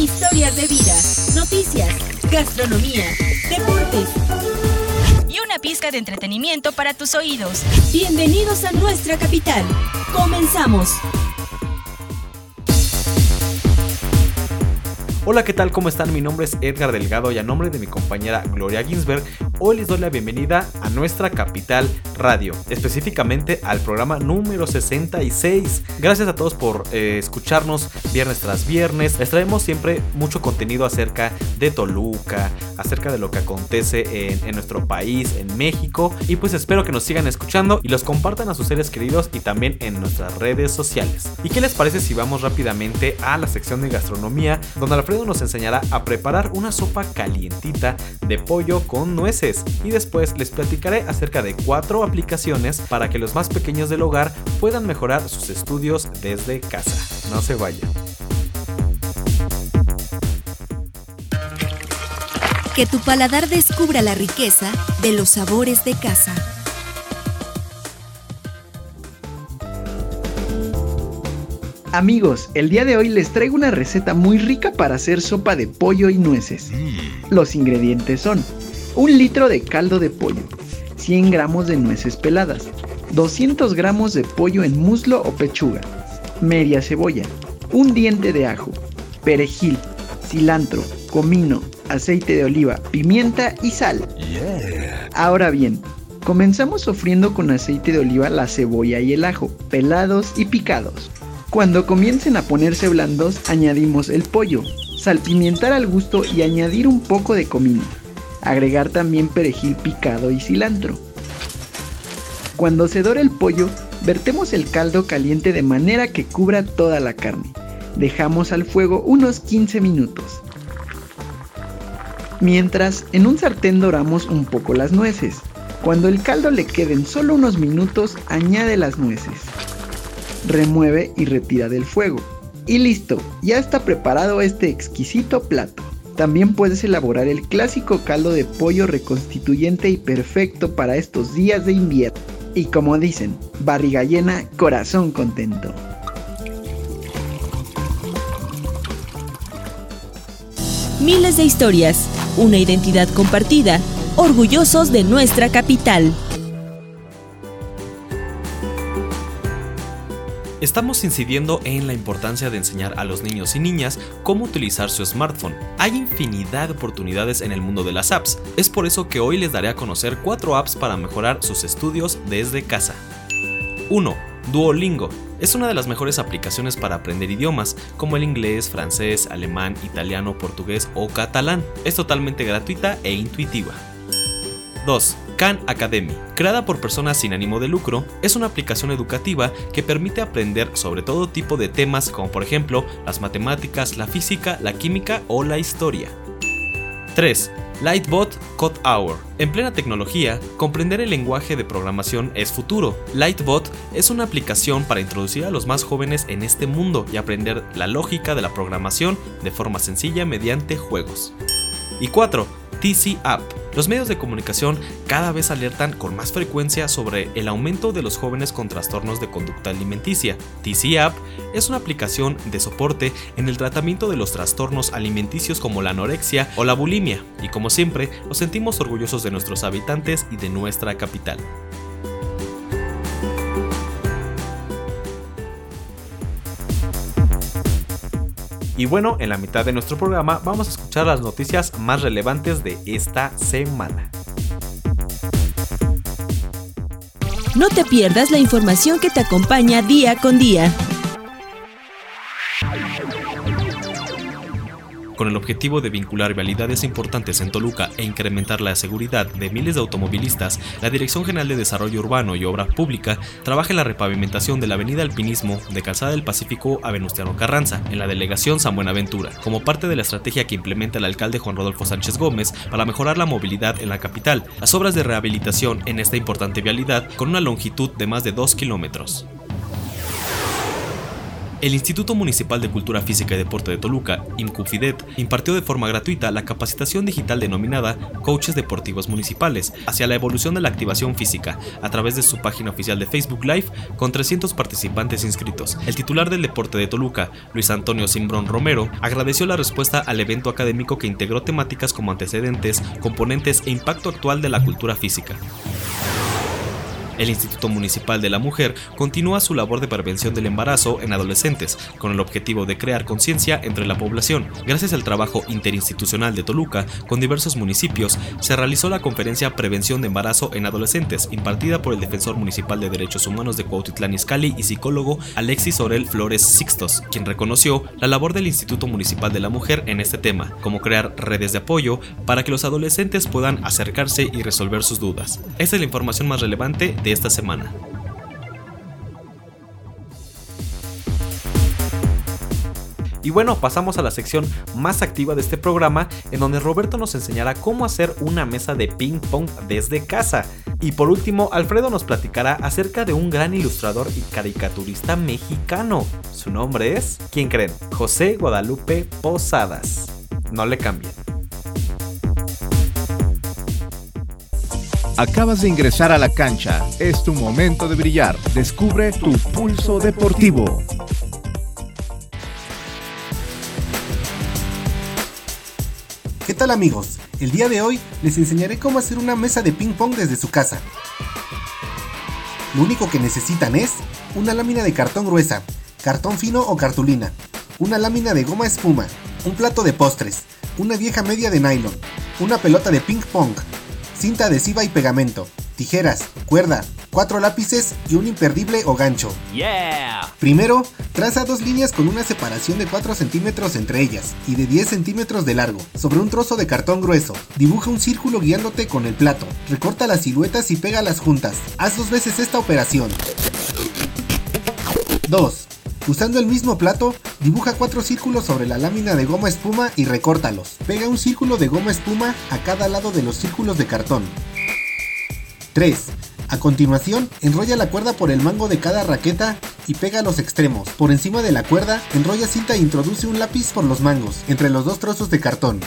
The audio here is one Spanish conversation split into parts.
historias de vida, noticias, gastronomía, deportes y una pizca de entretenimiento para tus oídos. Bienvenidos a nuestra capital. Comenzamos. Hola, ¿qué tal? ¿Cómo están? Mi nombre es Edgar Delgado y a nombre de mi compañera Gloria Ginsberg, hoy les doy la bienvenida a nuestra capital radio, específicamente al programa número 66. Gracias a todos por eh, escucharnos viernes tras viernes. Les traemos siempre mucho contenido acerca de Toluca, acerca de lo que acontece en, en nuestro país, en México. Y pues espero que nos sigan escuchando y los compartan a sus seres queridos y también en nuestras redes sociales. ¿Y qué les parece si vamos rápidamente a la sección de gastronomía, donde Alfredo nos enseñará a preparar una sopa calientita de pollo con nueces y después les platicaré acerca de cuatro aplicaciones para que los más pequeños del hogar puedan mejorar sus estudios desde casa. No se vayan. Que tu paladar descubra la riqueza de los sabores de casa. Amigos, el día de hoy les traigo una receta muy rica para hacer sopa de pollo y nueces. Mm. Los ingredientes son un litro de caldo de pollo, 100 gramos de nueces peladas, 200 gramos de pollo en muslo o pechuga, media cebolla, un diente de ajo, perejil, cilantro, comino, aceite de oliva, pimienta y sal. Ahora bien, comenzamos sofriendo con aceite de oliva la cebolla y el ajo, pelados y picados. Cuando comiencen a ponerse blandos, añadimos el pollo, salpimientar al gusto y añadir un poco de comino. Agregar también perejil picado y cilantro. Cuando se dore el pollo, vertemos el caldo caliente de manera que cubra toda la carne. Dejamos al fuego unos 15 minutos. Mientras, en un sartén doramos un poco las nueces. Cuando el caldo le queden solo unos minutos, añade las nueces remueve y retira del fuego. Y listo, ya está preparado este exquisito plato. También puedes elaborar el clásico caldo de pollo reconstituyente y perfecto para estos días de invierno. Y como dicen, barriga llena, corazón contento. Miles de historias, una identidad compartida, orgullosos de nuestra capital. Estamos incidiendo en la importancia de enseñar a los niños y niñas cómo utilizar su smartphone. Hay infinidad de oportunidades en el mundo de las apps. Es por eso que hoy les daré a conocer cuatro apps para mejorar sus estudios desde casa. 1. Duolingo. Es una de las mejores aplicaciones para aprender idiomas, como el inglés, francés, alemán, italiano, portugués o catalán. Es totalmente gratuita e intuitiva. 2. Khan Academy, creada por personas sin ánimo de lucro, es una aplicación educativa que permite aprender sobre todo tipo de temas como por ejemplo las matemáticas, la física, la química o la historia. 3. Lightbot Code Hour. En plena tecnología, comprender el lenguaje de programación es futuro. Lightbot es una aplicación para introducir a los más jóvenes en este mundo y aprender la lógica de la programación de forma sencilla mediante juegos. Y 4. TC App los medios de comunicación cada vez alertan con más frecuencia sobre el aumento de los jóvenes con trastornos de conducta alimenticia. TC App es una aplicación de soporte en el tratamiento de los trastornos alimenticios como la anorexia o la bulimia, y como siempre, nos sentimos orgullosos de nuestros habitantes y de nuestra capital. Y bueno, en la mitad de nuestro programa vamos a escuchar las noticias más relevantes de esta semana. No te pierdas la información que te acompaña día con día. Con el objetivo de vincular vialidades importantes en Toluca e incrementar la seguridad de miles de automovilistas, la Dirección General de Desarrollo Urbano y Obra Pública trabaja en la repavimentación de la Avenida Alpinismo de Calzada del Pacífico a Venustiano Carranza, en la delegación San Buenaventura, como parte de la estrategia que implementa el alcalde Juan Rodolfo Sánchez Gómez para mejorar la movilidad en la capital. Las obras de rehabilitación en esta importante vialidad con una longitud de más de 2 kilómetros. El Instituto Municipal de Cultura Física y Deporte de Toluca, IMCUFIDET, impartió de forma gratuita la capacitación digital denominada Coaches Deportivos Municipales hacia la evolución de la activación física a través de su página oficial de Facebook Live con 300 participantes inscritos. El titular del deporte de Toluca, Luis Antonio Simbrón Romero, agradeció la respuesta al evento académico que integró temáticas como antecedentes, componentes e impacto actual de la cultura física. El Instituto Municipal de la Mujer continúa su labor de prevención del embarazo en adolescentes, con el objetivo de crear conciencia entre la población. Gracias al trabajo interinstitucional de Toluca, con diversos municipios, se realizó la conferencia Prevención de Embarazo en Adolescentes, impartida por el Defensor Municipal de Derechos Humanos de Cuautitlán Izcalli y psicólogo Alexis Orel Flores Sixtos, quien reconoció la labor del Instituto Municipal de la Mujer en este tema, como crear redes de apoyo para que los adolescentes puedan acercarse y resolver sus dudas. Esta es la información más relevante de esta semana. Y bueno, pasamos a la sección más activa de este programa, en donde Roberto nos enseñará cómo hacer una mesa de ping pong desde casa. Y por último, Alfredo nos platicará acerca de un gran ilustrador y caricaturista mexicano. Su nombre es, ¿quién creen? José Guadalupe Posadas. No le cambien. Acabas de ingresar a la cancha. Es tu momento de brillar. Descubre tu pulso deportivo. ¿Qué tal amigos? El día de hoy les enseñaré cómo hacer una mesa de ping pong desde su casa. Lo único que necesitan es una lámina de cartón gruesa, cartón fino o cartulina, una lámina de goma espuma, un plato de postres, una vieja media de nylon, una pelota de ping pong, cinta adhesiva y pegamento, tijeras, cuerda, cuatro lápices y un imperdible o gancho. ¡Yeah! Primero, traza dos líneas con una separación de 4 centímetros entre ellas y de 10 centímetros de largo, sobre un trozo de cartón grueso. Dibuja un círculo guiándote con el plato. Recorta las siluetas y pégalas juntas. Haz dos veces esta operación. 2. Usando el mismo plato, dibuja cuatro círculos sobre la lámina de goma espuma y recórtalos. Pega un círculo de goma espuma a cada lado de los círculos de cartón. 3. A continuación, enrolla la cuerda por el mango de cada raqueta y pega los extremos. Por encima de la cuerda, enrolla cinta e introduce un lápiz por los mangos, entre los dos trozos de cartón.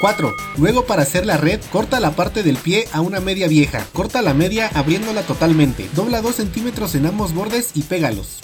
4. Luego para hacer la red, corta la parte del pie a una media vieja. Corta la media abriéndola totalmente. Dobla 2 centímetros en ambos bordes y pégalos.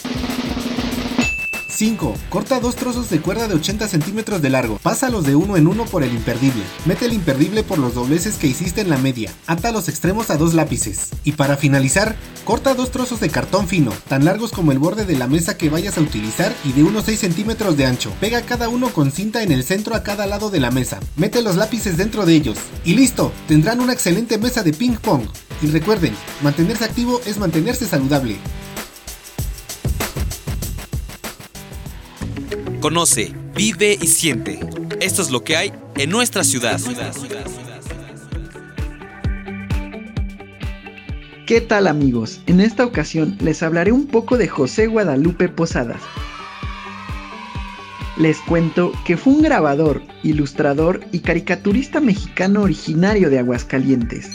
5. Corta dos trozos de cuerda de 80 centímetros de largo. Pásalos de uno en uno por el imperdible. Mete el imperdible por los dobleces que hiciste en la media. Ata los extremos a dos lápices. Y para finalizar, corta dos trozos de cartón fino, tan largos como el borde de la mesa que vayas a utilizar y de unos 6 centímetros de ancho. Pega cada uno con cinta en el centro a cada lado de la mesa. Mete los lápices dentro de ellos. Y listo, tendrán una excelente mesa de ping pong. Y recuerden, mantenerse activo es mantenerse saludable. Conoce, vive y siente. Esto es lo que hay en nuestra ciudad. ¿Qué tal amigos? En esta ocasión les hablaré un poco de José Guadalupe Posadas. Les cuento que fue un grabador, ilustrador y caricaturista mexicano originario de Aguascalientes.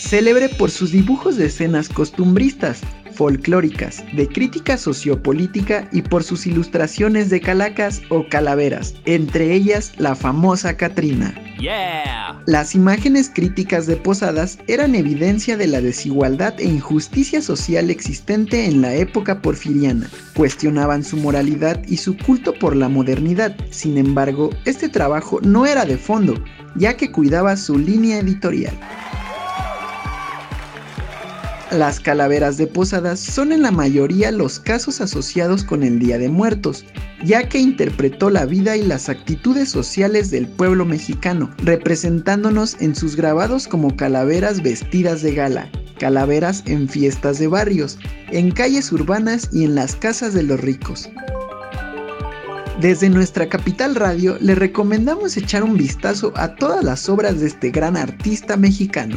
Célebre por sus dibujos de escenas costumbristas, folclóricas, de crítica sociopolítica y por sus ilustraciones de calacas o calaveras, entre ellas la famosa Catrina. Las imágenes críticas de Posadas eran evidencia de la desigualdad e injusticia social existente en la época porfiriana. Cuestionaban su moralidad y su culto por la modernidad. Sin embargo, este trabajo no era de fondo, ya que cuidaba su línea editorial. Las calaveras de Posadas son en la mayoría los casos asociados con el Día de Muertos, ya que interpretó la vida y las actitudes sociales del pueblo mexicano, representándonos en sus grabados como calaveras vestidas de gala, calaveras en fiestas de barrios, en calles urbanas y en las casas de los ricos. Desde nuestra capital radio le recomendamos echar un vistazo a todas las obras de este gran artista mexicano.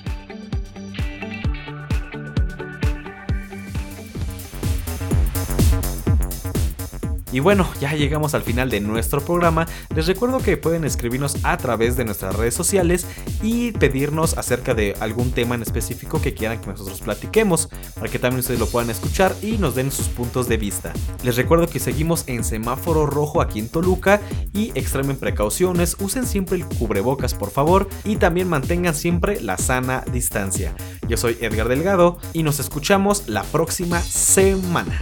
Y bueno, ya llegamos al final de nuestro programa. Les recuerdo que pueden escribirnos a través de nuestras redes sociales y pedirnos acerca de algún tema en específico que quieran que nosotros platiquemos, para que también ustedes lo puedan escuchar y nos den sus puntos de vista. Les recuerdo que seguimos en semáforo rojo aquí en Toluca y extremen precauciones, usen siempre el cubrebocas por favor y también mantengan siempre la sana distancia. Yo soy Edgar Delgado y nos escuchamos la próxima semana.